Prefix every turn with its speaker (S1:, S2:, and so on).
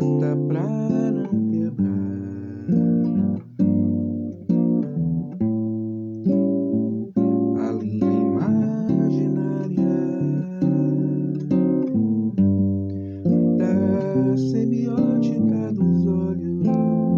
S1: planta pra não quebrar. A linha imaginária da semiótica dos olhos.